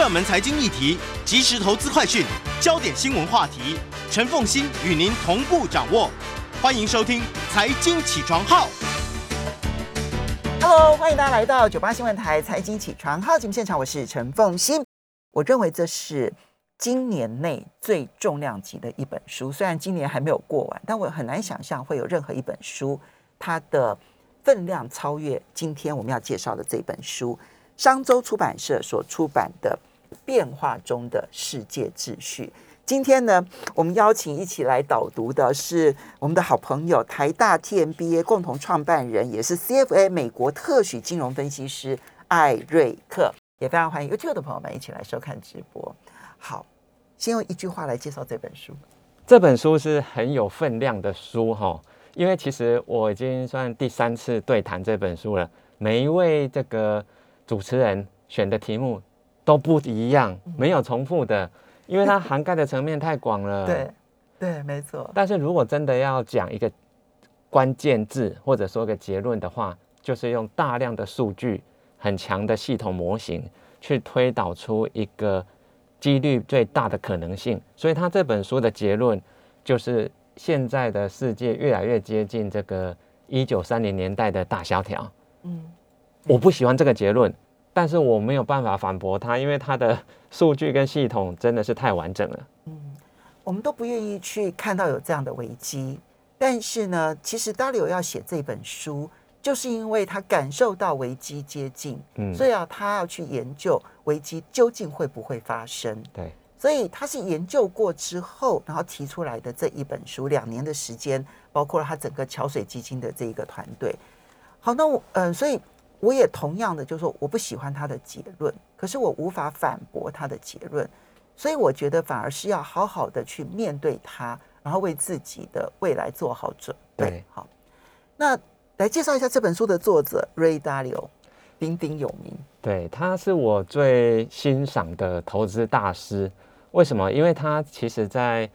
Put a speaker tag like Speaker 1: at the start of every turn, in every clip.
Speaker 1: 热门财经议题、即时投资快讯、焦点新闻话题，陈凤欣与您同步掌握。欢迎收听《财经起床号》。
Speaker 2: Hello，欢迎大家来到九八新闻台财经起床号节目现场，我是陈凤欣。我认为这是今年内最重量级的一本书，虽然今年还没有过完，但我很难想象会有任何一本书它的分量超越今天我们要介绍的这本书。商周出版社所出版的《变化中的世界秩序》。今天呢，我们邀请一起来导读的是我们的好朋友台大 TMBA 共同创办人，也是 CFA 美国特许金融分析师艾瑞克，也非常欢迎 YouTube 的朋友们一起来收看直播。好，先用一句话来介绍这本书。
Speaker 3: 这本书是很有分量的书哈，因为其实我已经算第三次对谈这本书了，每一位这个主持人选的题目都不一样，没有重复的。因为它涵盖的层面太广了，
Speaker 2: 对，对，没错。
Speaker 3: 但是如果真的要讲一个关键字或者说个结论的话，就是用大量的数据、很强的系统模型去推导出一个几率最大的可能性。所以他这本书的结论就是，现在的世界越来越接近这个一九三零年代的大萧条。
Speaker 2: 嗯，
Speaker 3: 我不喜欢这个结论。但是我没有办法反驳他，因为他的数据跟系统真的是太完整了。
Speaker 2: 嗯，我们都不愿意去看到有这样的危机，但是呢，其实 W 要写这本书，就是因为他感受到危机接近，嗯，所以啊，他要去研究危机究竟会不会发生。
Speaker 3: 对，
Speaker 2: 所以他是研究过之后，然后提出来的这一本书，两年的时间，包括了他整个桥水基金的这一个团队。好，那我嗯、呃，所以。我也同样的，就是说我不喜欢他的结论，可是我无法反驳他的结论，所以我觉得反而是要好好的去面对他，然后为自己的未来做好准备。
Speaker 3: 对
Speaker 2: 好，那来介绍一下这本书的作者 Ray Dalio，鼎鼎有名。
Speaker 3: 对，他是我最欣赏的投资大师。为什么？因为他其实在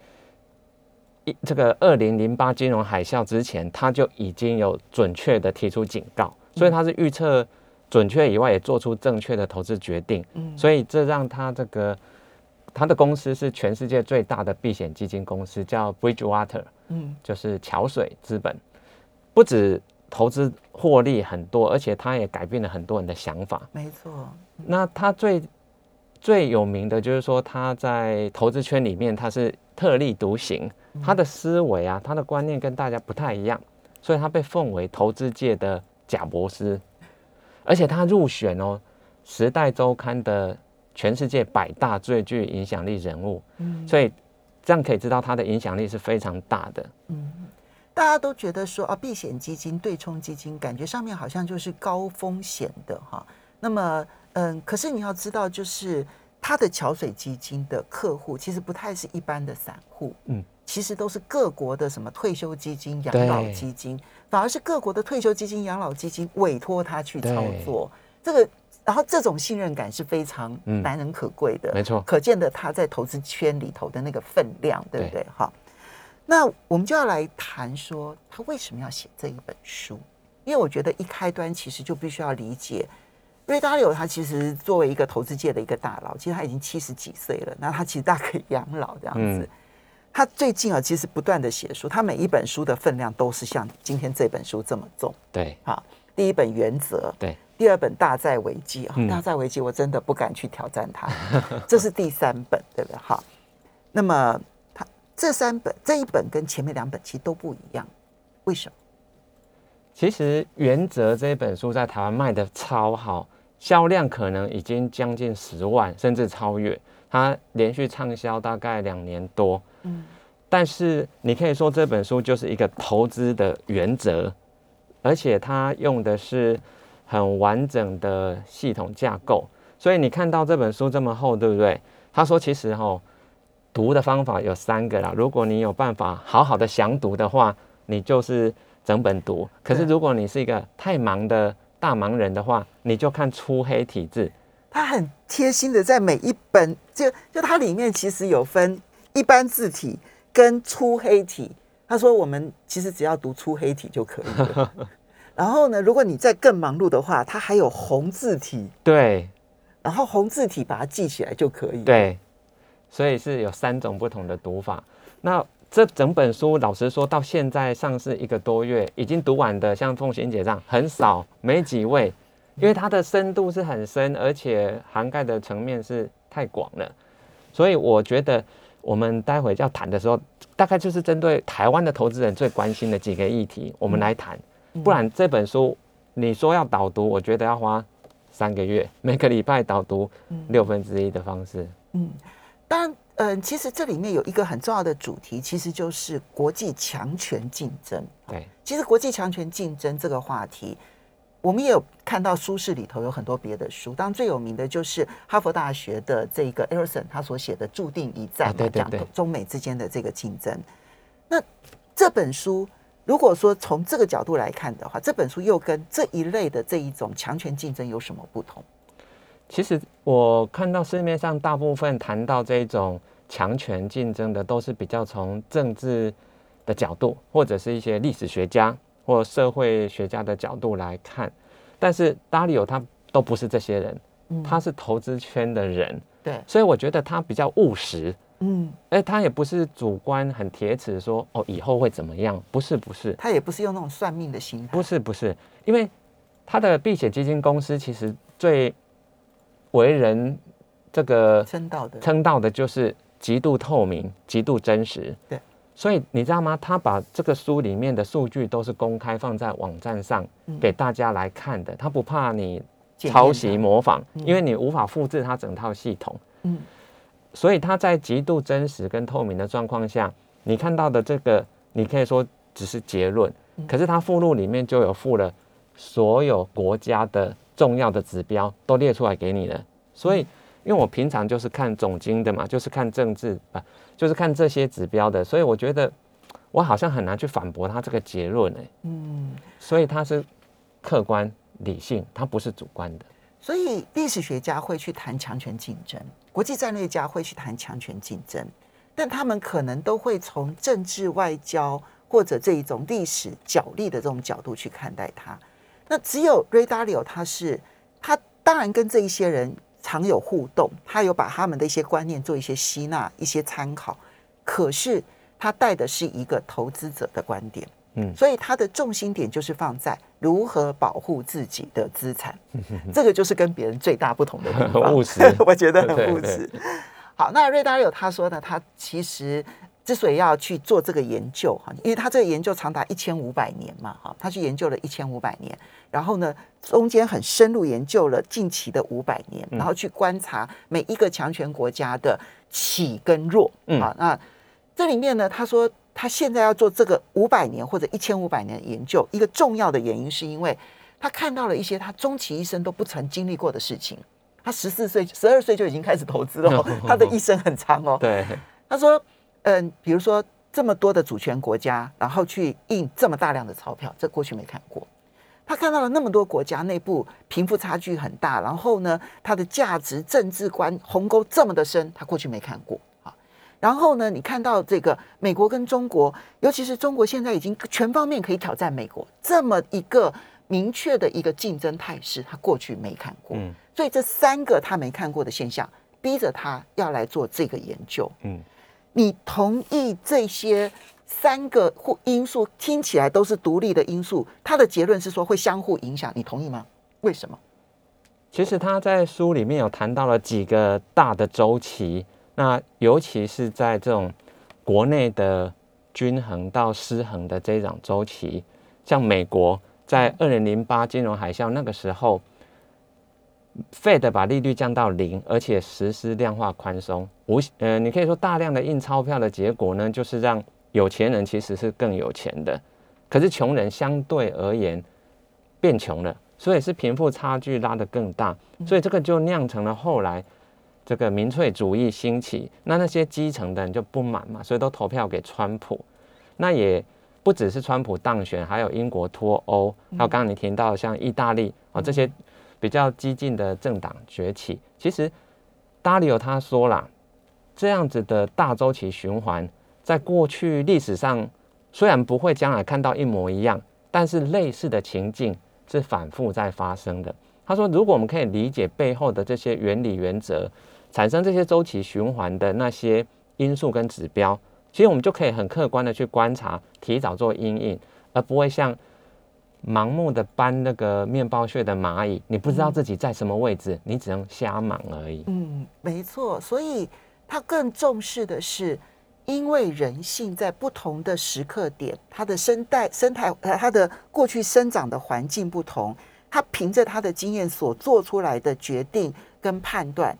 Speaker 3: 一这个二零零八金融海啸之前，他就已经有准确的提出警告。所以他是预测准确以外，也做出正确的投资决定。嗯，所以这让他这个他的公司是全世界最大的避险基金公司，叫 Bridgewater，嗯，就是桥水资本。不止投资获利很多，而且他也改变了很多人的想法。
Speaker 2: 没错。
Speaker 3: 那他最最有名的就是说，他在投资圈里面他是特立独行，他的思维啊，他的观念跟大家不太一样，所以他被奉为投资界的。贾博士，而且他入选哦，《时代周刊》的全世界百大最具影响力人物，嗯，所以这样可以知道他的影响力是非常大的。
Speaker 2: 嗯，大家都觉得说啊，避险基金、对冲基金，感觉上面好像就是高风险的哈。那么，嗯，可是你要知道，就是他的桥水基金的客户其实不太是一般的散户，嗯。其实都是各国的什么退休基金、养老基金，反而是各国的退休基金、养老基金委托他去操作。这个，然后这种信任感是非常难能可贵的，
Speaker 3: 没错，
Speaker 2: 可见的他在投资圈里头的那个分量，对不对？好，那我们就要来谈说他为什么要写这一本书，因为我觉得一开端其实就必须要理解瑞达柳，他其实作为一个投资界的一个大佬，其实他已经七十几岁了，那他其实大可以养老这样子。嗯他最近啊，其实不断的写书，他每一本书的分量都是像今天这本书这么重。
Speaker 3: 对，
Speaker 2: 好，第一本原则，
Speaker 3: 对，
Speaker 2: 第二本大债危机啊，
Speaker 3: 嗯
Speaker 2: 大债危机我真的不敢去挑战它，这是第三本，对不对？好，那么他这三本这一本跟前面两本其实都不一样，为什么？
Speaker 3: 其实《原则》这本书在台湾卖的超好，销量可能已经将近十万，甚至超越。它连续畅销大概两年多，嗯，但是你可以说这本书就是一个投资的原则，而且它用的是很完整的系统架构，所以你看到这本书这么厚，对不对？他说其实哈，读的方法有三个啦，如果你有办法好好的详读的话，你就是整本读；可是如果你是一个太忙的大忙人的话，你就看粗黑体字。
Speaker 2: 他很贴心的在每一本，就就它里面其实有分一般字体跟粗黑体。他说我们其实只要读粗黑体就可以了。然后呢，如果你再更忙碌的话，它还有红字体。
Speaker 3: 对，
Speaker 2: 然后红字体把它记起来就可以。，
Speaker 3: 对，所以是有三种不同的读法。那这整本书，老实说，到现在上市一个多月，已经读完的，像凤仙姐这样很少，没几位，因为它的深度是很深，而且涵盖的层面是太广了。所以我觉得，我们待会要谈的时候，大概就是针对台湾的投资人最关心的几个议题，我们来谈。不然这本书你说要导读，我觉得要花三个月，每个礼拜导读六分之一的方式。
Speaker 2: 嗯，当然，嗯、其实这里面有一个很重要的主题，其实就是国际强权竞争。
Speaker 3: 对，
Speaker 2: 其实国际强权竞争这个话题，我们也有看到书市里头有很多别的书，当然最有名的就是哈佛大学的这个 Emerson 他所写的《注定一战》
Speaker 3: 啊对对
Speaker 2: 中美之间的这个竞争。那这本书如果说从这个角度来看的话，这本书又跟这一类的这一种强权竞争有什么不同？
Speaker 3: 其实我看到市面上大部分谈到这种强权竞争的，都是比较从政治的角度，或者是一些历史学家或社会学家的角度来看。但是达里欧他都不是这些人，
Speaker 2: 嗯。
Speaker 3: 他是投资圈的人，
Speaker 2: 对，
Speaker 3: 所以我觉得他比较务实。
Speaker 2: 嗯，
Speaker 3: 哎，他也不是主观很铁齿说哦以后会怎么样，不是不是，
Speaker 2: 他也不是用那种算命的心态，
Speaker 3: 不是不是，因为他的避险基金公司其实最为人这个
Speaker 2: 称道的，
Speaker 3: 称道的就是极度透明、极度真实。
Speaker 2: 对，
Speaker 3: 所以你知道吗？他把这个书里面的数据都是公开放在网站上
Speaker 2: 嗯
Speaker 3: 给大家来看的，他不怕你抄袭模仿，
Speaker 2: 嗯
Speaker 3: 因为你无法复制他整套系统。
Speaker 2: 嗯
Speaker 3: 所以他在极度真实跟透明的状况下，你看到的这个，你可以说只是结论，
Speaker 2: 嗯
Speaker 3: 可是他附录里面就有附了所有国家的重要的指标都列出来给你了。所以，因为我平常就是看总经的嘛，就是看政治啊，就是看这些指标的，所以我觉得我好像很难去反驳他这个结论哎。
Speaker 2: 嗯。
Speaker 3: 所以他是客观理性，他不是主观的。
Speaker 2: 所以历史学家会去谈强权竞争，国际战略家会去谈强权竞争，但他们可能都会从政治外交或者这一种历史角力的这种角度去看待它。那只有 Ray Dalio 他是他当然跟这一些人常有互动，他有把他们的一些观念做一些吸纳、一些参考，可是他带的是一个投资者的观点。
Speaker 3: 嗯
Speaker 2: 所以他的重心点就是放在如何保护自己的资产，这个就是跟别人最大不同的地方。
Speaker 3: 很务实
Speaker 2: 我觉得很务
Speaker 3: 对
Speaker 2: 实。好，那瑞达有他说呢，他其实之所以要去做这个研究哈，因为他这个研究长达一千五百年嘛，哈，他去研究了一千五百年，然后呢，中间很深入研究了近期的五百年，然后去观察每一个强权国家的起跟弱，
Speaker 3: 嗯
Speaker 2: 好，那这里面呢，他说他现在要做这个五百年或者一千五百年的研究，一个重要的原因是因为他看到了一些他终其一生都不曾经历过的事情。他十四岁、十二岁就已经开始投资了哦，他的一生很长哦。
Speaker 3: 对，
Speaker 2: 他说，嗯，比如说这么多的主权国家，然后去印这么大量的钞票，这过去没看过。他看到了那么多国家内部贫富差距很大，然后呢，它的价值、政治观鸿沟这么的深，他过去没看过啊。然后呢，你看到这个美国跟中国，尤其是中国现在已经全方面可以挑战美国这么一个明确的一个竞争态势，他过去没看过。
Speaker 3: 嗯
Speaker 2: 所以这三个他没看过的现象，逼着他要来做这个研究。
Speaker 3: 嗯。
Speaker 2: 你同意这些三个或因素听起来都是独立的因素，他的结论是说会相互影响，你同意吗？为什么？
Speaker 3: 其实他在书里面有谈到了几个大的周期，那尤其是在这种国内的均衡到失衡的这种周期，像美国在二零零八金融海啸那个时候，Fed 把利率降到零，而且实施量化宽松，无呃，你可以说大量的印钞票的结果呢，就是让有钱人其实是更有钱的，可是穷人相对而言变穷了。所以是贫富差距拉得更大，所以这个就酿成了后来这个民粹主义兴起，那那些基层的人就不满嘛，所以都投票给川普。那也不只是川普当选，还有英国脱欧，还有刚刚你提到像意大利啊这些比较激进的政党崛起。其实达里欧他说啦，这样子的大周期循环，在过去历史上虽然不会将来看到一模一样，但是类似的情境是反复在发生的。他说，如果我们可以理解背后的这些原理原则，产生这些周期循环的那些因素跟指标，其实我们就可以很客观的去观察，提早做阴影，而不会像盲目的搬那个面包屑的蚂蚁，你不知道自己在什么位置，你只能瞎忙而已。
Speaker 2: 嗯，没错，所以他更重视的是。因为人性在不同的时刻点，它的生态、生态呃，它的过去生长的环境不同，他凭着他的经验所做出来的决定跟判断，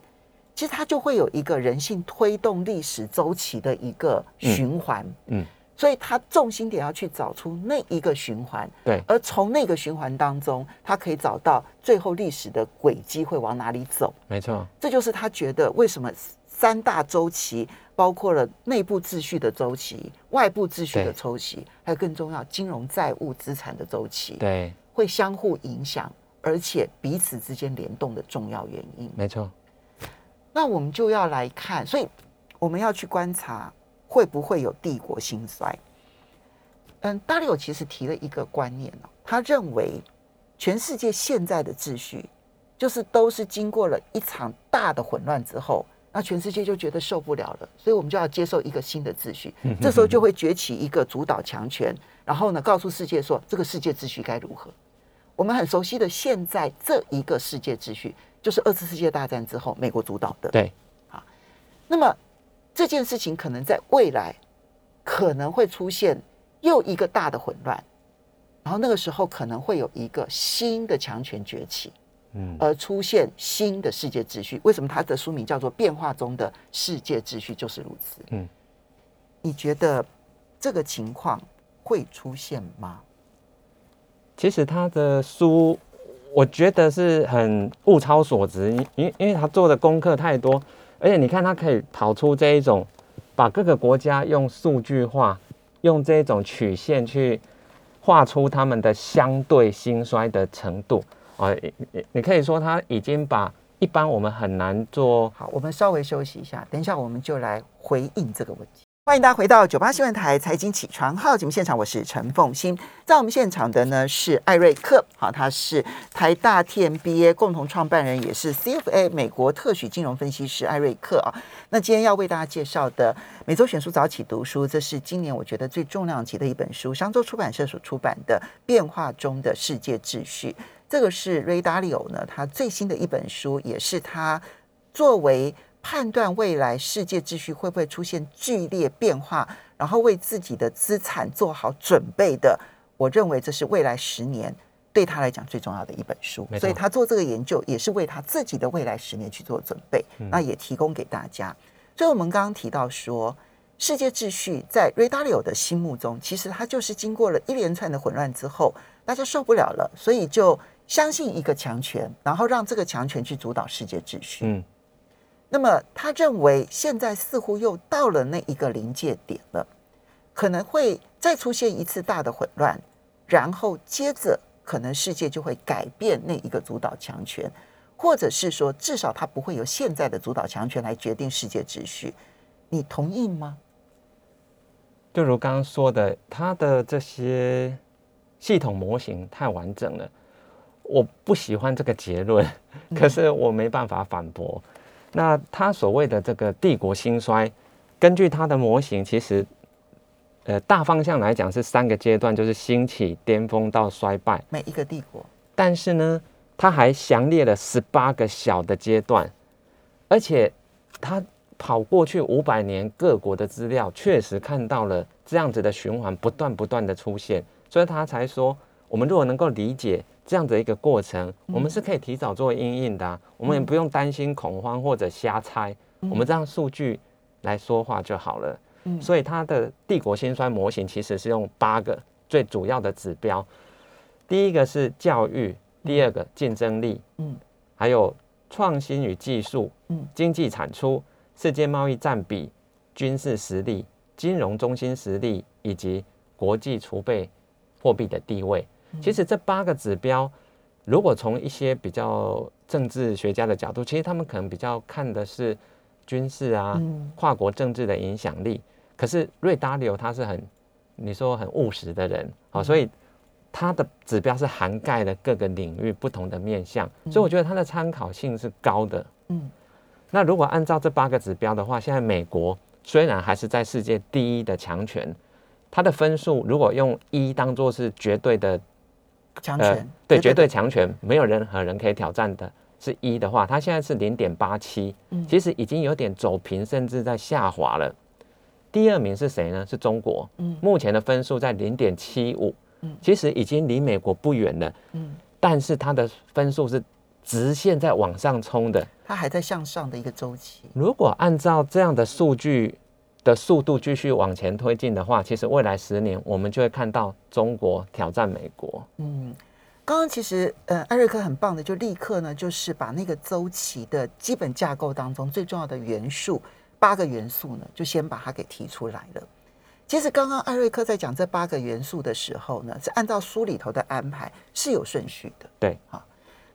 Speaker 2: 其实它就会有一个人性推动历史周期的一个循环。嗯，所以他重心点要去找出那一个循环。
Speaker 3: 对，
Speaker 2: 而从那个循环当中，他可以找到最后历史的轨迹会往哪里走。
Speaker 3: 没错，
Speaker 2: 这就是他觉得为什么三大周期。包括了内部秩序的周期、外部秩序的周期，还有更重要金融债务资产的周期，
Speaker 3: 对，
Speaker 2: 会相互影响，而且彼此之间联动的重要原因。
Speaker 3: 没错。
Speaker 2: 那我们就要来看，所以我们要去观察会不会有帝国兴衰。嗯，大利欧其实提了一个观念哦，他认为全世界现在的秩序，就是都是经过了一场大的混乱之后。那全世界就觉得受不了了，所以我们就要接受一个新的秩序。这时候就会崛起一个主导强权，然后呢，告诉世界说这个世界秩序该如何。我们很熟悉的现在这一个世界秩序，就是二次世界大战之后美国主导的。
Speaker 3: 对，
Speaker 2: 啊，那么这件事情可能在未来可能会出现又一个大的混乱，然后那个时候可能会有一个新的强权崛起。嗯而出现新的世界秩序，为什么他的书名叫做《变化中的世界秩序》？就是如此。嗯，你觉得这个情况会出现吗？
Speaker 3: 其实他的书，我觉得是很物超所值，因因为他做的功课太多，而且你看他可以跑出这一种，把各个国家用数据化，用这种曲线去画出他们的相对兴衰的程度。啊，你你可以说他已经把一般我们很难做
Speaker 2: 好。我们稍微休息一下，等一下我们就来回应这个问题。欢迎大家回到九八新闻台财经起床号节目现场，我是陈凤欣。在我们现场的呢是艾瑞克，好，他是台大 TMBA 共同创办人，也是 CFA 美国特许金融分析师艾瑞克啊。那今天要为大家介绍的每周选书早起读书，这是今年我觉得最重量级的一本书，商周出版社所出版的《变化中的世界秩序》。这个是瑞达利欧呢，他最新的一本书，也是他作为判断未来世界秩序会不会出现剧烈变化，然后为自己的资产做好准备的。我认为这是未来十年对他来讲最重要的一本书，所以他做这个研究也是为他自己的未来十年去做准备。那也提供给大家。所以我们刚刚提到说，世界秩序在瑞达利欧的心目中，其实他就是经过了一连串的混乱之后，大家受不了了，所以就。相信一个强权，然后让这个强权去主导世界秩序。嗯，那么他认为现在似乎又到了那一个临界点了，可能会再出现一次大的混乱，然后接着可能世界就会改变那一个主导强权，或者是说至少他不会由现在的主导强权来决定世界秩序。你同意吗？
Speaker 3: 就如刚刚说的，他的这些系统模型太完整了。我不喜欢这个结论，可是我没办法反驳。那他所谓的这个帝国兴衰，根据他的模型，其实呃大方向来讲是三个阶段，就是兴起、巅峰到衰败。
Speaker 2: 每一个帝国，
Speaker 3: 但是呢，他还详列了十八个小的阶段，而且他跑过去五百年各国的资料，确实看到了这样子的循环不断不断的出现，所以他才说，我们如果能够理解。这样的一个过程，我们是可以提早做应应的，我们也不用担心恐慌或者瞎猜，我们这样数据来说话就好了。所以它的帝国兴衰模型其实是用八个最主要的指标，第一个是教育，第二个竞争力，嗯，还有创新与技术，嗯，经济产出，世界贸易占比，军事实力，金融中心实力，以及国际储备货币的地位。其实这八个指标，如果从一些比较政治学家的角度，其实他们可能比较看的是军事啊、跨国政治的影响力。可是瑞达利欧他是很，你说很务实的人，好，所以他的指标是涵盖了各个领域不同的面向，所以我觉得他的参考性是高的。
Speaker 2: 嗯，
Speaker 3: 那如果按照这八个指标的话，现在美国虽然还是在世界第一的强权，它的分数如果用一当做是绝对的，
Speaker 2: 强权
Speaker 3: 对绝对强权，没有任何人可以挑战的，是一的话，它现在是零点八七，其实已经有点走平，甚至在下滑了。第二名是谁呢？是中国，
Speaker 2: 嗯
Speaker 3: 目前的分数在零点七五，其实已经离美国不远了，
Speaker 2: 嗯，
Speaker 3: 但是它的分数是直线在往上冲的。
Speaker 2: 它还在向上的一个周期。
Speaker 3: 如果按照这样的数据的速度继续往前推进的话，其实未来十年我们就会看到中国挑战美国。
Speaker 2: 嗯，刚刚其实呃，艾瑞克很棒的，就立刻呢，就是把那个周期的基本架构当中最重要的元素八个元素呢，就先把它给提出来了。其实刚刚艾瑞克在讲这八个元素的时候呢，是按照书里头的安排是有顺序的。
Speaker 3: 对啊，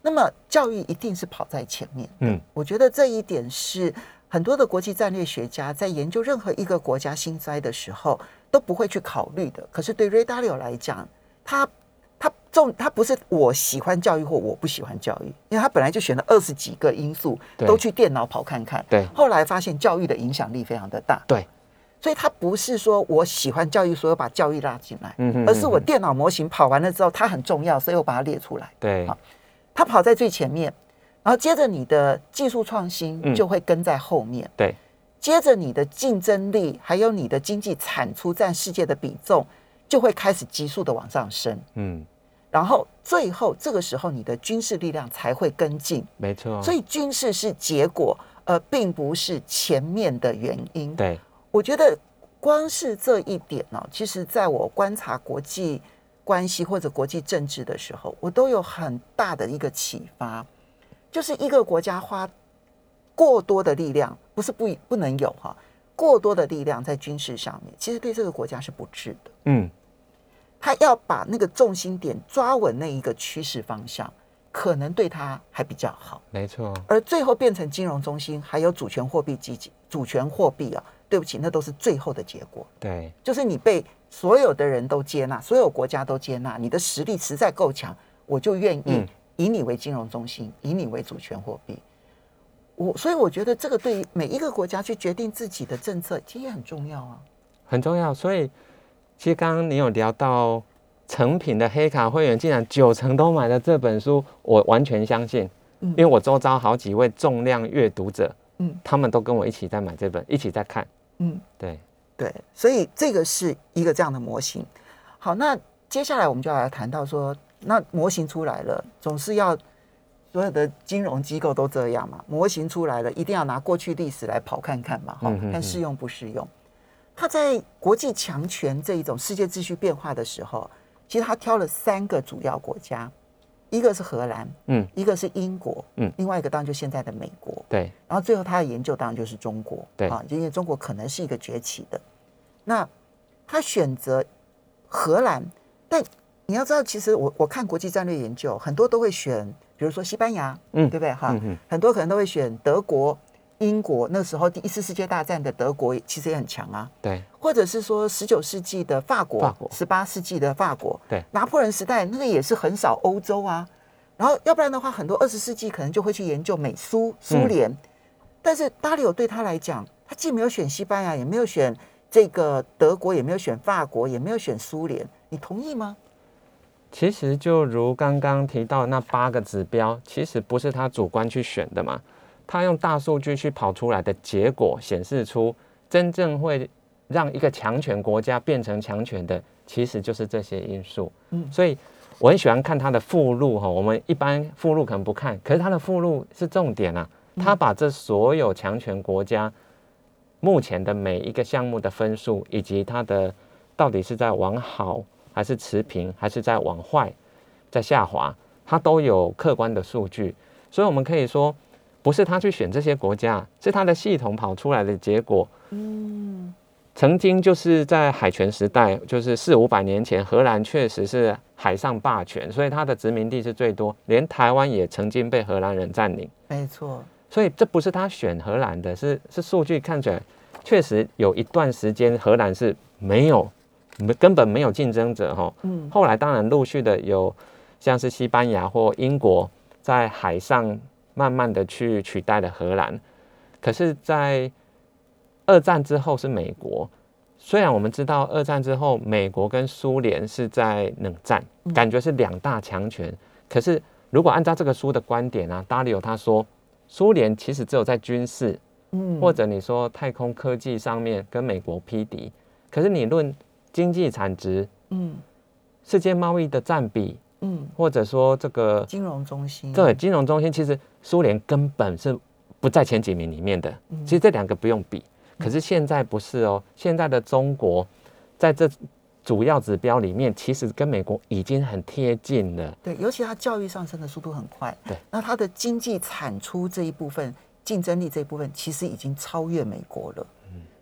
Speaker 2: 那么教育一定是跑在前面的。
Speaker 3: 嗯，
Speaker 2: 我觉得这一点是很多的国际战略学家在研究任何一个国家兴灾的时候都不会去考虑的。可是对 Ray Dalio 来讲，他他重他不是我喜欢教育或我不喜欢教育，因为他本来就选了二十几个因素都去电脑跑看看，
Speaker 3: 对。
Speaker 2: 后来发现教育的影响力非常的大，
Speaker 3: 对，
Speaker 2: 所以他不是说我喜欢教育，所以把教育拉进来，
Speaker 3: 嗯哼。
Speaker 2: 而是我电脑模型跑完了之后，它很重要，所以我把它列出来。
Speaker 3: 对。
Speaker 2: 好它跑在最前面，然后接着你的技术创新
Speaker 3: 嗯。
Speaker 2: 就会跟在后面，
Speaker 3: 对，
Speaker 2: 接着你的竞争力还有你的经济产出占世界的比重就会开始急速的往上升，
Speaker 3: 嗯，
Speaker 2: 然后最后这个时候你的军事力量才会跟进，
Speaker 3: 没错。
Speaker 2: 所以军事是结果，而并不是前面的原因。
Speaker 3: 对，
Speaker 2: 我觉得光是这一点呢、其实在我观察国际关系或者国际政治的时候，我都有很大的一个启发，就是一个国家花过多的力量，不是不不能有哈，过多的力量在军事上面，其实对这个国家是不智的。
Speaker 3: 嗯，
Speaker 2: 他要把那个重心点抓稳那一个趋势方向，可能对他还比较好。
Speaker 3: 没错。
Speaker 2: 而最后变成金融中心，还有主权货币基金、主权货币啊，对不起，那都是最后的结果。
Speaker 3: 对，
Speaker 2: 就是你被所有的人都接纳，所有国家都接纳，你的实力实在够强，我就愿意
Speaker 3: 嗯
Speaker 2: 以你为金融中心，以你为主权货币。我所以我觉得这个对于每一个国家去决定自己的政策，其实也很重要啊。
Speaker 3: 很重要。所以，其实刚刚你有聊到成品的黑卡会员，竟然九成都买了这本书，我完全相信，
Speaker 2: 嗯
Speaker 3: 因为我周遭好几位重量阅读者，
Speaker 2: 嗯
Speaker 3: 他们都跟我一起在买这本，一起在看。
Speaker 2: 嗯，
Speaker 3: 对，
Speaker 2: 对，所以这个是一个这样的模型。好，那接下来我们就要来谈到说，那模型出来了，总是要所有的金融机构都这样嘛？模型出来了，一定要拿过去历史来跑看看嘛，哈、看适用不适用。他在国际强权这一种世界秩序变化的时候，其实他挑了三个主要国家，一个是荷兰，
Speaker 3: 嗯，
Speaker 2: 一个是英国，
Speaker 3: 嗯
Speaker 2: 另外一个当然就现在的美国，
Speaker 3: 对，
Speaker 2: 然后最后他的研究当然就是中国，
Speaker 3: 对
Speaker 2: 啊，因为中国可能是一个崛起的。那他选择荷兰，但你要知道，其实我我看国际战略研究，很多都会选，比如说西班牙，
Speaker 3: 嗯
Speaker 2: 对不对？哈、
Speaker 3: 嗯
Speaker 2: 很多可能都会选德国、英国。那时候第一次世界大战的德国其实也很强啊，
Speaker 3: 对，
Speaker 2: 或者是说十九世纪的法国
Speaker 3: 法国，
Speaker 2: 十八世纪的法国，
Speaker 3: 对
Speaker 2: 拿破仑时代那个也是横扫欧洲啊。然后要不然的话，很多二十世纪可能就会去研究美苏苏联，但是达里欧对他来讲，他既没有选西班牙，也没有选这个德国，也没有选法国，也没有选苏联，你同意吗？
Speaker 3: 其实就如刚刚提到那八个指标，其实不是他主观去选的嘛，他用大数据去跑出来的结果显示出，真正会让一个强权国家变成强权的，其实就是这些因素。
Speaker 2: 嗯
Speaker 3: 所以我很喜欢看他的附录哈，我们一般附录可能不看，可是他的附录是重点啊，他把这所有强权国家目前的每一个项目的分数，以及它的到底是在往好还是持平，还是在往坏，在下滑，它都有客观的数据，所以我们可以说，不是他去选这些国家，是他的系统跑出来的结果。
Speaker 2: 嗯
Speaker 3: 曾经就是在海权时代，就是四五百年前，荷兰确实是海上霸权，所以它的殖民地是最多，连台湾也曾经被荷兰人占领。
Speaker 2: 没错，
Speaker 3: 所以这不是他选荷兰的，是是数据看起来确实有一段时间荷兰是没有没根本没有竞争者哈。
Speaker 2: 嗯。
Speaker 3: 后来当然陆续的有像是西班牙或英国在海上慢慢的去取代了荷兰，可是，在二战之后是美国。虽然我们知道二战之后美国跟苏联是在冷战，
Speaker 2: 嗯。
Speaker 3: 感觉是两大强权，可是如果按照这个书的观点啊，达里欧他说，苏联其实只有在军事
Speaker 2: 嗯。
Speaker 3: 或者你说太空科技上面跟美国匹敌，可是你论经济产值、
Speaker 2: 嗯。
Speaker 3: 世界贸易的占比，
Speaker 2: 嗯，
Speaker 3: 或者说这个
Speaker 2: 金融中心。
Speaker 3: 对金融中心，其实苏联根本是不在前几名里面的。
Speaker 2: 嗯。
Speaker 3: 其实这两个不用比，可是现在不是哦，现在的中国在这主要指标里面，其实跟美国已经很贴近了。
Speaker 2: 对，尤其它教育上升的速度很快，
Speaker 3: 对，
Speaker 2: 那它的经济产出这一部分、竞争力这一部分，其实已经超越美国了。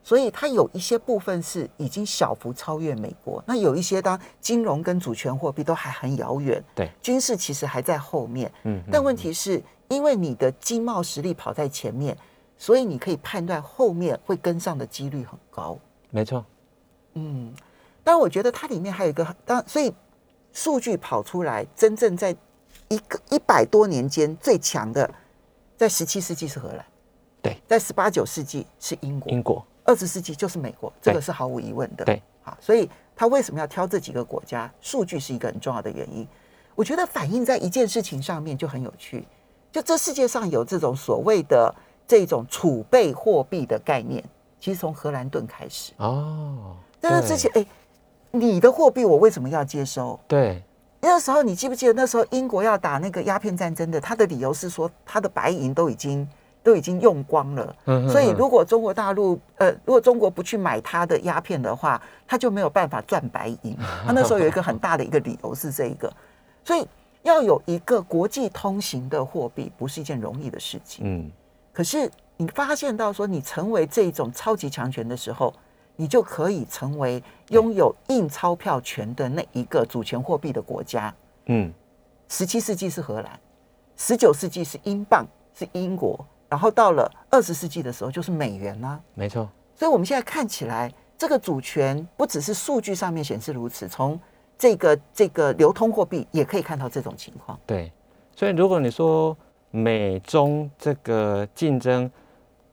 Speaker 2: 所以它有一些部分是已经小幅超越美国，那有一些当金融跟主权货币都还很遥远，
Speaker 3: 对，
Speaker 2: 军事其实还在后面。
Speaker 3: 嗯，
Speaker 2: 但问题是因为你的经贸实力跑在前面，所以你可以判断后面会跟上的几率很高。
Speaker 3: 没错，
Speaker 2: 嗯，但我觉得它里面还有一个，当所以数据跑出来，真正在一个一百多年间最强的，在十七世纪是荷兰，
Speaker 3: 对，
Speaker 2: 在十八九世纪是英国，
Speaker 3: 英国
Speaker 2: 二十世纪就是美国，这个是毫无疑问的。
Speaker 3: 对，
Speaker 2: 啊，所以他为什么要挑这几个国家？数据是一个很重要的原因。我觉得反映在一件事情上面就很有趣，就这世界上有这种所谓的这种储备货币的概念，其实从荷兰盾开始。
Speaker 3: 哦，
Speaker 2: 但是之前，哎，你的货币我为什么要接收？
Speaker 3: 对
Speaker 2: 那时候你记不记得那时候英国要打那个鸦片战争的，他的理由是说他的白银都已经都已经用光了，
Speaker 3: 嗯
Speaker 2: 所以如果中国大陆呃如果中国不去买他的鸦片的话，他就没有办法赚白银。他那时候有一个很大的一个理由是这一个，所以要有一个国际通行的货币不是一件容易的事情。
Speaker 3: 嗯，
Speaker 2: 可是你发现到说，你成为这种超级强权的时候，你就可以成为拥有印钞票权的那一个主权货币的国家。
Speaker 3: 嗯，
Speaker 2: 十七世纪是荷兰，十九世纪是英镑，是英国，然后到了二十世纪的时候就是美元啦、
Speaker 3: 没错，
Speaker 2: 所以我们现在看起来，这个主权不只是数据上面显示如此，从这个这个流通货币也可以看到这种情况。
Speaker 3: 对，所以如果你说美中这个竞争，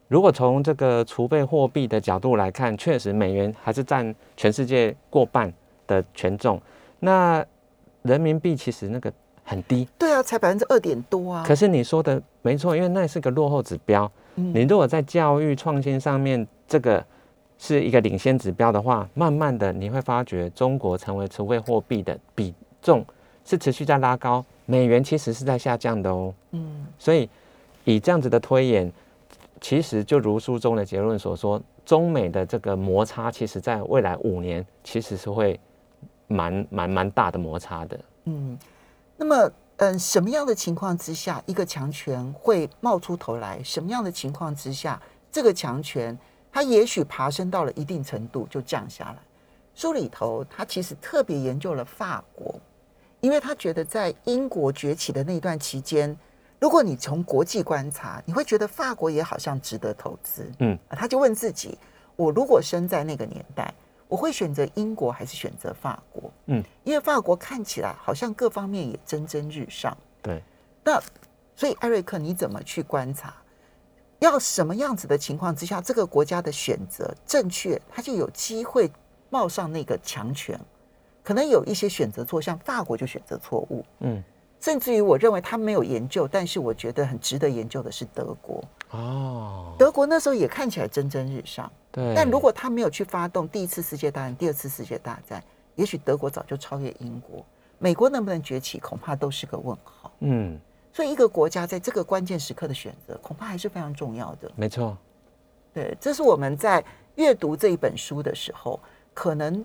Speaker 3: 如果从这个储备货币的角度来看，确实美元还是占全世界过半的权重，那人民币其实那个很低。
Speaker 2: 对啊，才百分之二点多啊。
Speaker 3: 可是你说的没错，因为那是个落后指标。
Speaker 2: 嗯
Speaker 3: 你如果在教育创新上面，这个是一个领先指标的话，慢慢的你会发觉中国成为储备货币的比重是持续在拉高，美元其实是在下降的哦。
Speaker 2: 嗯，
Speaker 3: 所以以这样子的推演，其实就如书中的结论所说，中美的这个摩擦，其实在未来五年其实是会蛮蛮蛮大的摩擦的。
Speaker 2: 嗯，那么，嗯，什么样的情况之下，一个强权会冒出头来？什么样的情况之下，这个强权它也许爬升到了一定程度就降下来？书里头，他其实特别研究了法国，因为他觉得在英国崛起的那段期间，如果你从国际观察，你会觉得法国也好像值得投资。
Speaker 3: 嗯
Speaker 2: 啊，他就问自己：我如果生在那个年代，我会选择英国还是选择法国？
Speaker 3: 嗯，
Speaker 2: 因为法国看起来好像各方面也蒸蒸日上。
Speaker 3: 对，
Speaker 2: 那所以艾瑞克，你怎么去观察？要什么样子的情况之下，这个国家的选择正确，它就有机会冒上那个强权。可能有一些选择错，像法国就选择错误，
Speaker 3: 嗯，
Speaker 2: 甚至于我认为他没有研究，但是我觉得很值得研究的是德国。
Speaker 3: 哦，
Speaker 2: 德国那时候也看起来蒸蒸日上，
Speaker 3: 对。
Speaker 2: 但如果他没有去发动第一次世界大战、第二次世界大战，也许德国早就超越英国。美国能不能崛起，恐怕都是个问号。
Speaker 3: 嗯，
Speaker 2: 所以，一个国家在这个关键时刻的选择，恐怕还是非常重要的。
Speaker 3: 没错，
Speaker 2: 对，这是我们在阅读这一本书的时候，可能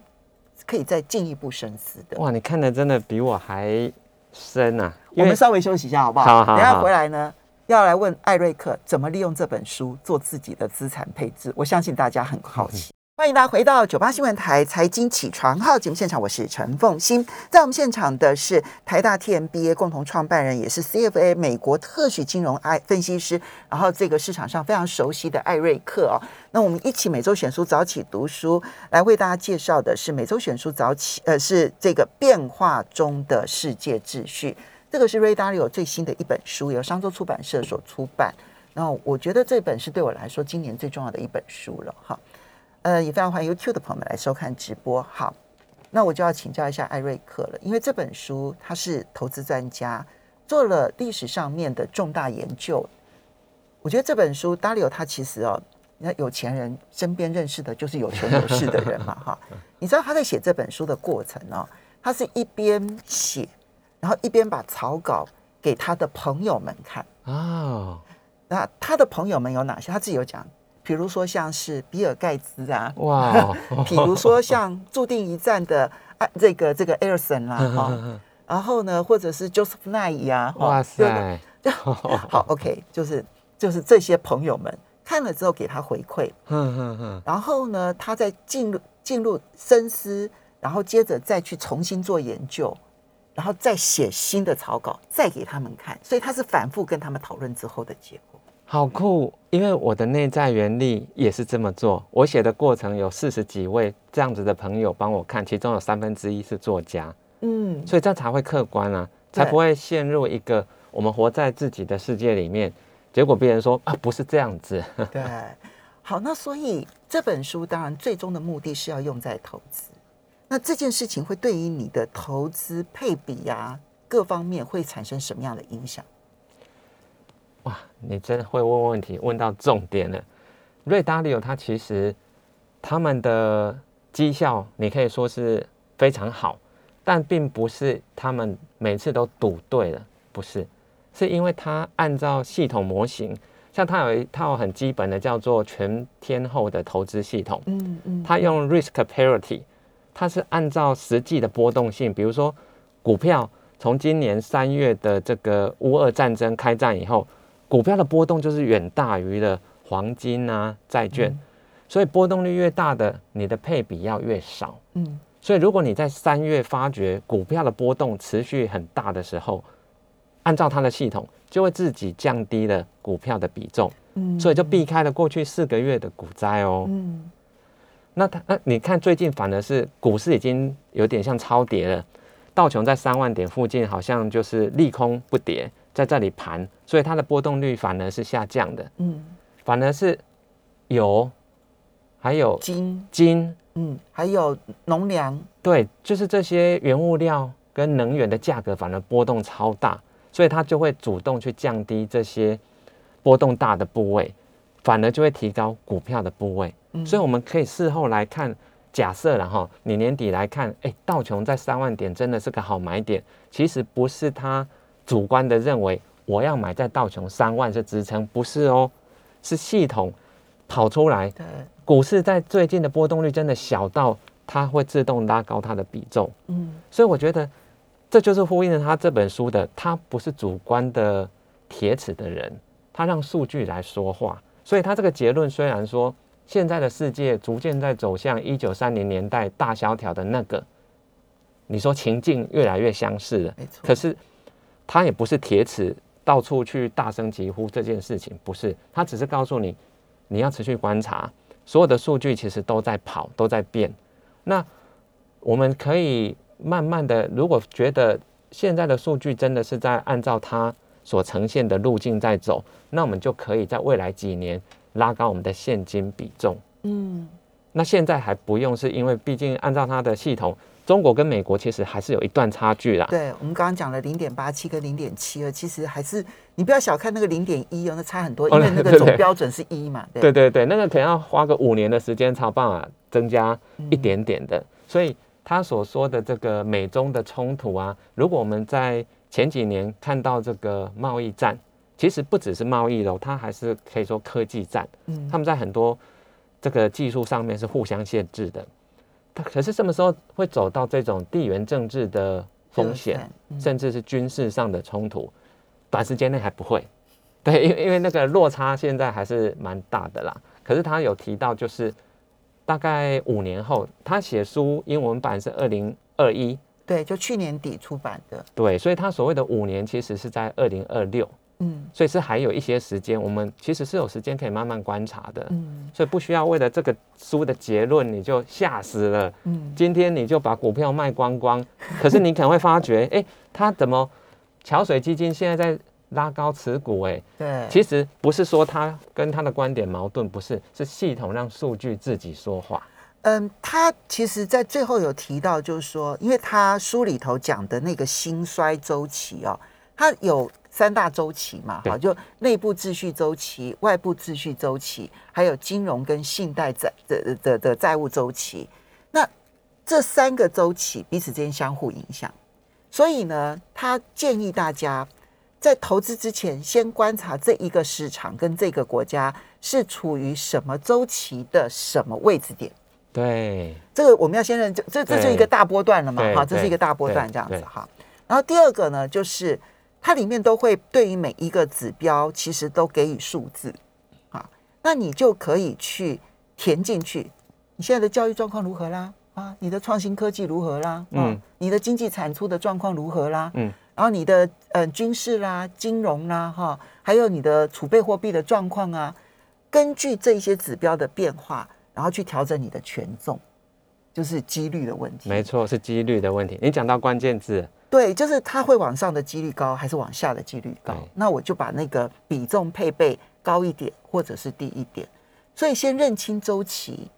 Speaker 2: 可以再进一步深思的。
Speaker 3: 哇，你看的真的比我还深啊！
Speaker 2: 我们稍微休息一下，好不好？
Speaker 3: 好好
Speaker 2: 等下回来呢，要来问艾瑞克怎么利用这本书做自己的资产配置。我相信大家很好奇。欢迎大家回到九八新闻台财经起床号节目现场，我是陈凤欣。在我们现场的是台大 TMBA 共同创办人，也是 CFA 美国特许金融爱分析师，然后这个市场上非常熟悉的艾瑞克哦。那我们一起每周选书早起读书，来为大家介绍的是每周选书早起，呃，是这个变化中的世界秩序。这个是 Ray Dalio 最新的一本书，由商周出版社所出版。然后我觉得这本是对我来说今年最重要的一本书了，哈。呃，也非常欢迎 YouTube 的朋友们来收看直播。好，那我就要请教一下艾瑞克了，因为这本书他是投资专家，做了历史上面的重大研究。我觉得这本书 Dario 他其实哦，那有钱人身边认识的就是有权有势的人嘛，哈。你知道他在写这本书的过程哦，他是一边写，然后一边把草稿给他的朋友们看啊。那他的朋友们有哪些？他自己有讲。比如说像是比尔盖茨啊，哇，比如说像注定一战的啊这个这个艾尔森啦，哈，然后呢，或者是 Joseph Nye 啊，哇塞，好，OK，就是就是这些朋友们看了之后给他回馈，嗯嗯嗯。然后呢，他再进入进入深思，然后接着再去重新做研究，然后再写新的草稿，再给他们看，所以他是反复跟他们讨论之后的结果。
Speaker 3: 好酷，因为我的内在原理也是这么做。我写的过程有四十几位这样子的朋友帮我看，其中有三分之一是作家，嗯，所以这样才会客观啊，才不会陷入一个我们活在自己的世界里面，结果别人说啊不是这样子。
Speaker 2: 对，好，那所以这本书当然最终的目的是要用在投资，那这件事情会对于你的投资配比呀各方面会产生什么样的影响？
Speaker 3: 哇，你真的会问问题，问到重点了。瑞达利欧他其实他们的绩效，你可以说是非常好，但并不是他们每次都赌对了，不是，是因为他按照系统模型，像他有一套很基本的叫做全天候的投资系统，嗯嗯，他用 risk parity，他是按照实际的波动性，比如说股票从今年三月的这个乌俄战争开战以后。股票的波动就是远大于了黄金啊、债券，所以波动率越大的，你的配比要越少。嗯，所以如果你在三月发觉股票的波动持续很大的时候，按照它的系统，就会自己降低了股票的比重。嗯，所以就避开了过去四个月的股灾哦。嗯，那它那你看最近反而是股市已经有点像超跌了，道琼在三万点附近好像就是利空不跌。在这里盘，所以它的波动率反而是下降的。嗯，反而是油，还有
Speaker 2: 金
Speaker 3: 金，
Speaker 2: 嗯，还有农粮。
Speaker 3: 对，就是这些原物料跟能源的价格反而波动超大，所以它就会主动去降低这些波动大的部位，反而就会提高股票的部位。所以我们可以事后来看，假设然后你年底来看，哎，道琼在三万点真的是个好买点，其实不是它。主观的认为我要买在道琼三万是支撑，不是哦，是系统跑出来。对，股市在最近的波动率真的小到它会自动拉高它的比重。嗯，所以我觉得这就是呼应了他这本书的，他不是主观的铁齿的人，他让数据来说话。所以他这个结论虽然说现在的世界逐渐在走向一九三零年代大萧条的那个，你说情境越来越相似了，没错，可是。他也不是铁齿，到处去大声疾呼这件事情，不是。他只是告诉你，你要持续观察，所有的数据其实都在跑，都在变。那我们可以慢慢的，如果觉得现在的数据真的是在按照它所呈现的路径在走，那我们就可以在未来几年拉高我们的现金比重。嗯，那现在还不用，是因为毕竟按照它的系统。中国跟美国其实还是有一段差距啦。
Speaker 2: 对，我们刚刚讲了零点八七跟零点七二，其实还是你不要小看那个零点一哦，那差很多，因为那个总标准是一嘛。
Speaker 3: 对对对，那个可能要花个五年的时间才有办法增加一点点的。所以他所说的这个美中的冲突啊，如果我们在前几年看到这个贸易战，其实不只是贸易喽，它还是可以说科技战。嗯，他们在很多这个技术上面是互相限制的。它可是什么时候会走到这种地缘政治的风险，甚至是军事上的冲突？短时间内还不会，对，因为因为那个落差现在还是蛮大的啦。可是他有提到，就是大概五年后，他写书英文版是二零二一，
Speaker 2: 对，就去年底出版的，
Speaker 3: 对，所以他所谓的五年其实是在二零二六，
Speaker 2: 嗯。
Speaker 3: 所以是还有一些时间，我们其实是有时间可以慢慢观察的，
Speaker 2: 嗯。
Speaker 3: 所以不需要为了这个书的结论你就吓死了。
Speaker 2: 嗯，
Speaker 3: 今天你就把股票卖光光，可是你可能会发觉，哎、他怎么桥水基金现在在拉高持股、哎，
Speaker 2: 对，
Speaker 3: 其实不是说他跟他的观点矛盾，不是，是系统让数据自己说话。
Speaker 2: 嗯，他其实在最后有提到，就是说，因为他书里头讲的那个兴衰周期哦，他有三大周期嘛，
Speaker 3: 对
Speaker 2: 哈，就内部秩序周期、外部秩序周期，还有金融跟信贷债的的的债务周期。那这三个周期彼此之间相互影响，所以呢，他建议大家在投资之前，先观察这一个市场跟这个国家是处于什么周期的什么位置点。
Speaker 3: 对，
Speaker 2: 这个我们要先认，这这这是一个大波段了嘛，
Speaker 3: 对
Speaker 2: 哈，这是一个大波段这样子
Speaker 3: 对
Speaker 2: 哈。然后第二个呢，就是它里面都会对于每一个指标，其实都给予数字，啊，那你就可以去填进去，你现在的教育状况如何啦？啊，你的创新科技如何啦？嗯
Speaker 3: 嗯，
Speaker 2: 你的经济产出的状况如何啦？
Speaker 3: 嗯，
Speaker 2: 然后你的呃军事啦、金融啦，哈，还有你的储备货币的状况啊，根据这一些指标的变化，然后去调整你的权重，就是几率的问题。
Speaker 3: 没错，是几率的问题。你讲到关键字，
Speaker 2: 对，就是它会往上的几率高，还是往下的几率高？那我就把那个比重配备高一点，或者是低一点。所以先认清周期，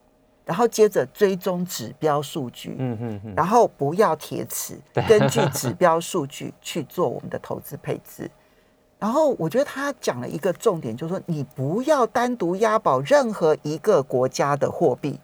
Speaker 2: 然后接着追踪指标数据，
Speaker 3: 嗯嗯嗯，
Speaker 2: 然后不要铁齿，根据指标数据去做我们的投资配置。然后我觉得他讲了一个重点，就是说你不要单独押宝任何一个国家的货币。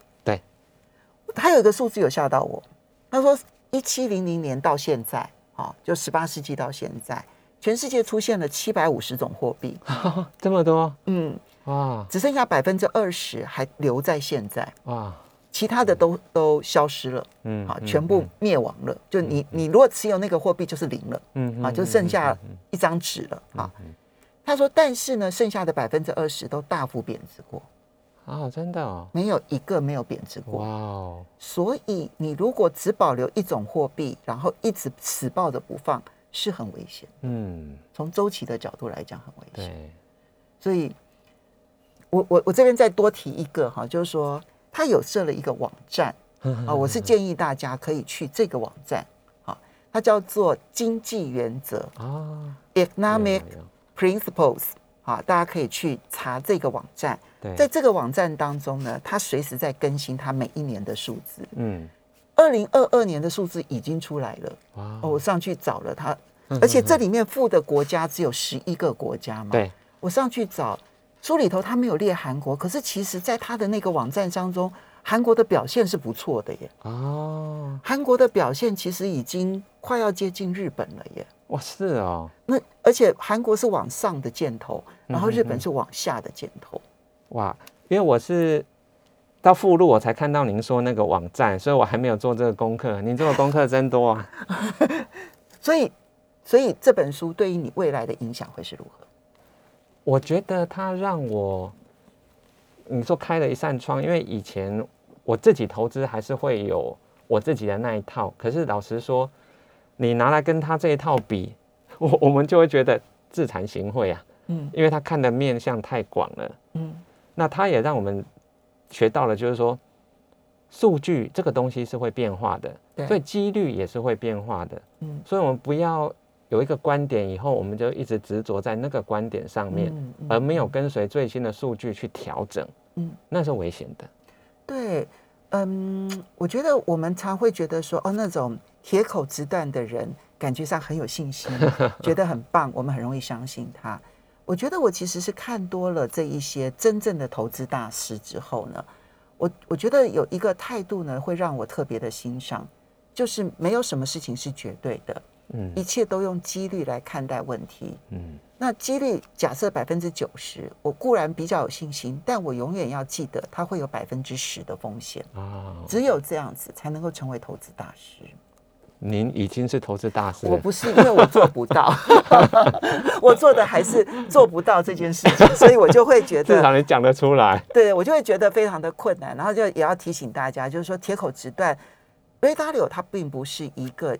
Speaker 3: 对，
Speaker 2: 他有一个数字有吓到我，他说一七零零年到现在，啊，就十八世纪到现在，全世界出现了七百五十种货币，
Speaker 3: 这么多？
Speaker 2: 嗯，
Speaker 3: 哇。
Speaker 2: 只剩下百分之二十还留在现在，
Speaker 3: 哇，
Speaker 2: 其他的都都消失了。
Speaker 3: 嗯
Speaker 2: 啊，全部灭亡了。就你你如果持有那个货币就是零了。
Speaker 3: 嗯
Speaker 2: 啊，就剩下一张纸了。啊。他说，但是呢，剩下的百分之二十都大幅贬值过，
Speaker 3: 啊，真的哦，
Speaker 2: 没有一个没有贬值过哇。
Speaker 3: 哦，
Speaker 2: 所以你如果只保留一种货币，然后一直死抱着不放，是很危险。
Speaker 3: 嗯，
Speaker 2: 从周期的角度来讲，很危险。
Speaker 3: 对，
Speaker 2: 所以我我我这边再多提一个哈，就是说他有设了一个网站 啊，我是建议大家可以去这个网站啊，它叫做经济原则
Speaker 3: 啊
Speaker 2: ，（Economic Principles） 啊，大家可以去查这个网站。
Speaker 3: 对，
Speaker 2: 在这个网站当中呢，它随时在更新它每一年的数字。
Speaker 3: 嗯，
Speaker 2: 二零二二年的数字已经出来了，
Speaker 3: 哇
Speaker 2: 哦，我上去找了它，而且这里面附的国家只有十一个国家嘛。
Speaker 3: 对，
Speaker 2: 我上去找书里头，他没有列韩国，可是其实在他的那个网站当中，韩国的表现是不错的耶。
Speaker 3: 哦，
Speaker 2: 韩国的表现其实已经快要接近日本了耶。
Speaker 3: 哇，是哦，
Speaker 2: 那而且韩国是往上的箭头，然后日本
Speaker 3: 嗯
Speaker 2: 是往下的箭头。
Speaker 3: 哇，因为我是到附录我才看到您说那个网站，所以我还没有做这个功课。您做的功课真多啊！
Speaker 2: 所以，所以这本书对于你未来的影响会是如何？
Speaker 3: 我觉得它让我，你说开了一扇窗，因为以前我自己投资还是会有我自己的那一套，可是老实说，你拿来跟他这一套比，我我们就会觉得自惭形秽啊，
Speaker 2: 嗯
Speaker 3: 因为他看的面向太广了。
Speaker 2: 嗯
Speaker 3: 那他也让我们学到了，就是说，数据这个东西是会变化的，
Speaker 2: 对
Speaker 3: 所以几率也是会变化的。
Speaker 2: 嗯
Speaker 3: 所以我们不要有一个观点以后，我们就一直执着在那个观点上面，
Speaker 2: 嗯嗯
Speaker 3: 而没有跟随最新的数据去调整，
Speaker 2: 嗯，
Speaker 3: 那是危险的。
Speaker 2: 对，嗯，我觉得我们常会觉得说，哦，那种铁口直断的人，感觉上很有信心，觉得很棒，我们很容易相信他。我觉得我其实是看多了这一些真正的投资大师之后呢，我我觉得有一个态度呢，会让我特别的欣赏，就是没有什么事情是绝对的，
Speaker 3: 嗯
Speaker 2: 一切都用几率来看待问题。
Speaker 3: 嗯，
Speaker 2: 那几率假设百分之九十，我固然比较有信心，但我永远要记得它会有百分之十的风险。
Speaker 3: 啊，
Speaker 2: 只有这样子才能够成为投资大师。
Speaker 3: 您已经是投资大师了。
Speaker 2: 我不是，因为我做不到，我做的还是做不到这件事情，所以我就会觉
Speaker 3: 至
Speaker 2: 得，
Speaker 3: 少你讲得出来。
Speaker 2: 对我就会觉得非常的困难。然后就也要提醒大家，就是说铁口直断，维达柳他并不是一个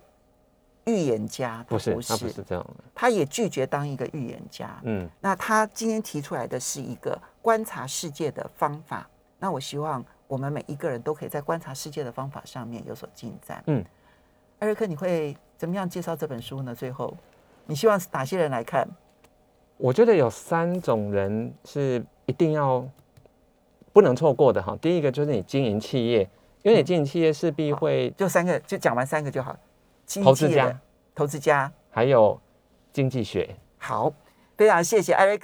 Speaker 2: 预言家，
Speaker 3: 不是，
Speaker 2: 不
Speaker 3: 他不是这样的。
Speaker 2: 他也拒绝当一个预言家。
Speaker 3: 嗯，
Speaker 2: 那他今天提出来的是一个观察世界的方法。那我希望我们每一个人都可以在观察世界的方法上面有所进展。
Speaker 3: 嗯，
Speaker 2: 艾瑞克，你会怎么样介绍这本书呢？最后，你希望哪些人来看？
Speaker 3: 我觉得有三种人是一定要不能错过的哈。第一个就是你经营企业，因为你经营企业势必会
Speaker 2: 就三个，就讲完三个就好。经
Speaker 3: 投资家、
Speaker 2: 投资家，
Speaker 3: 还有经济学。
Speaker 2: 好，非常谢谢艾瑞克。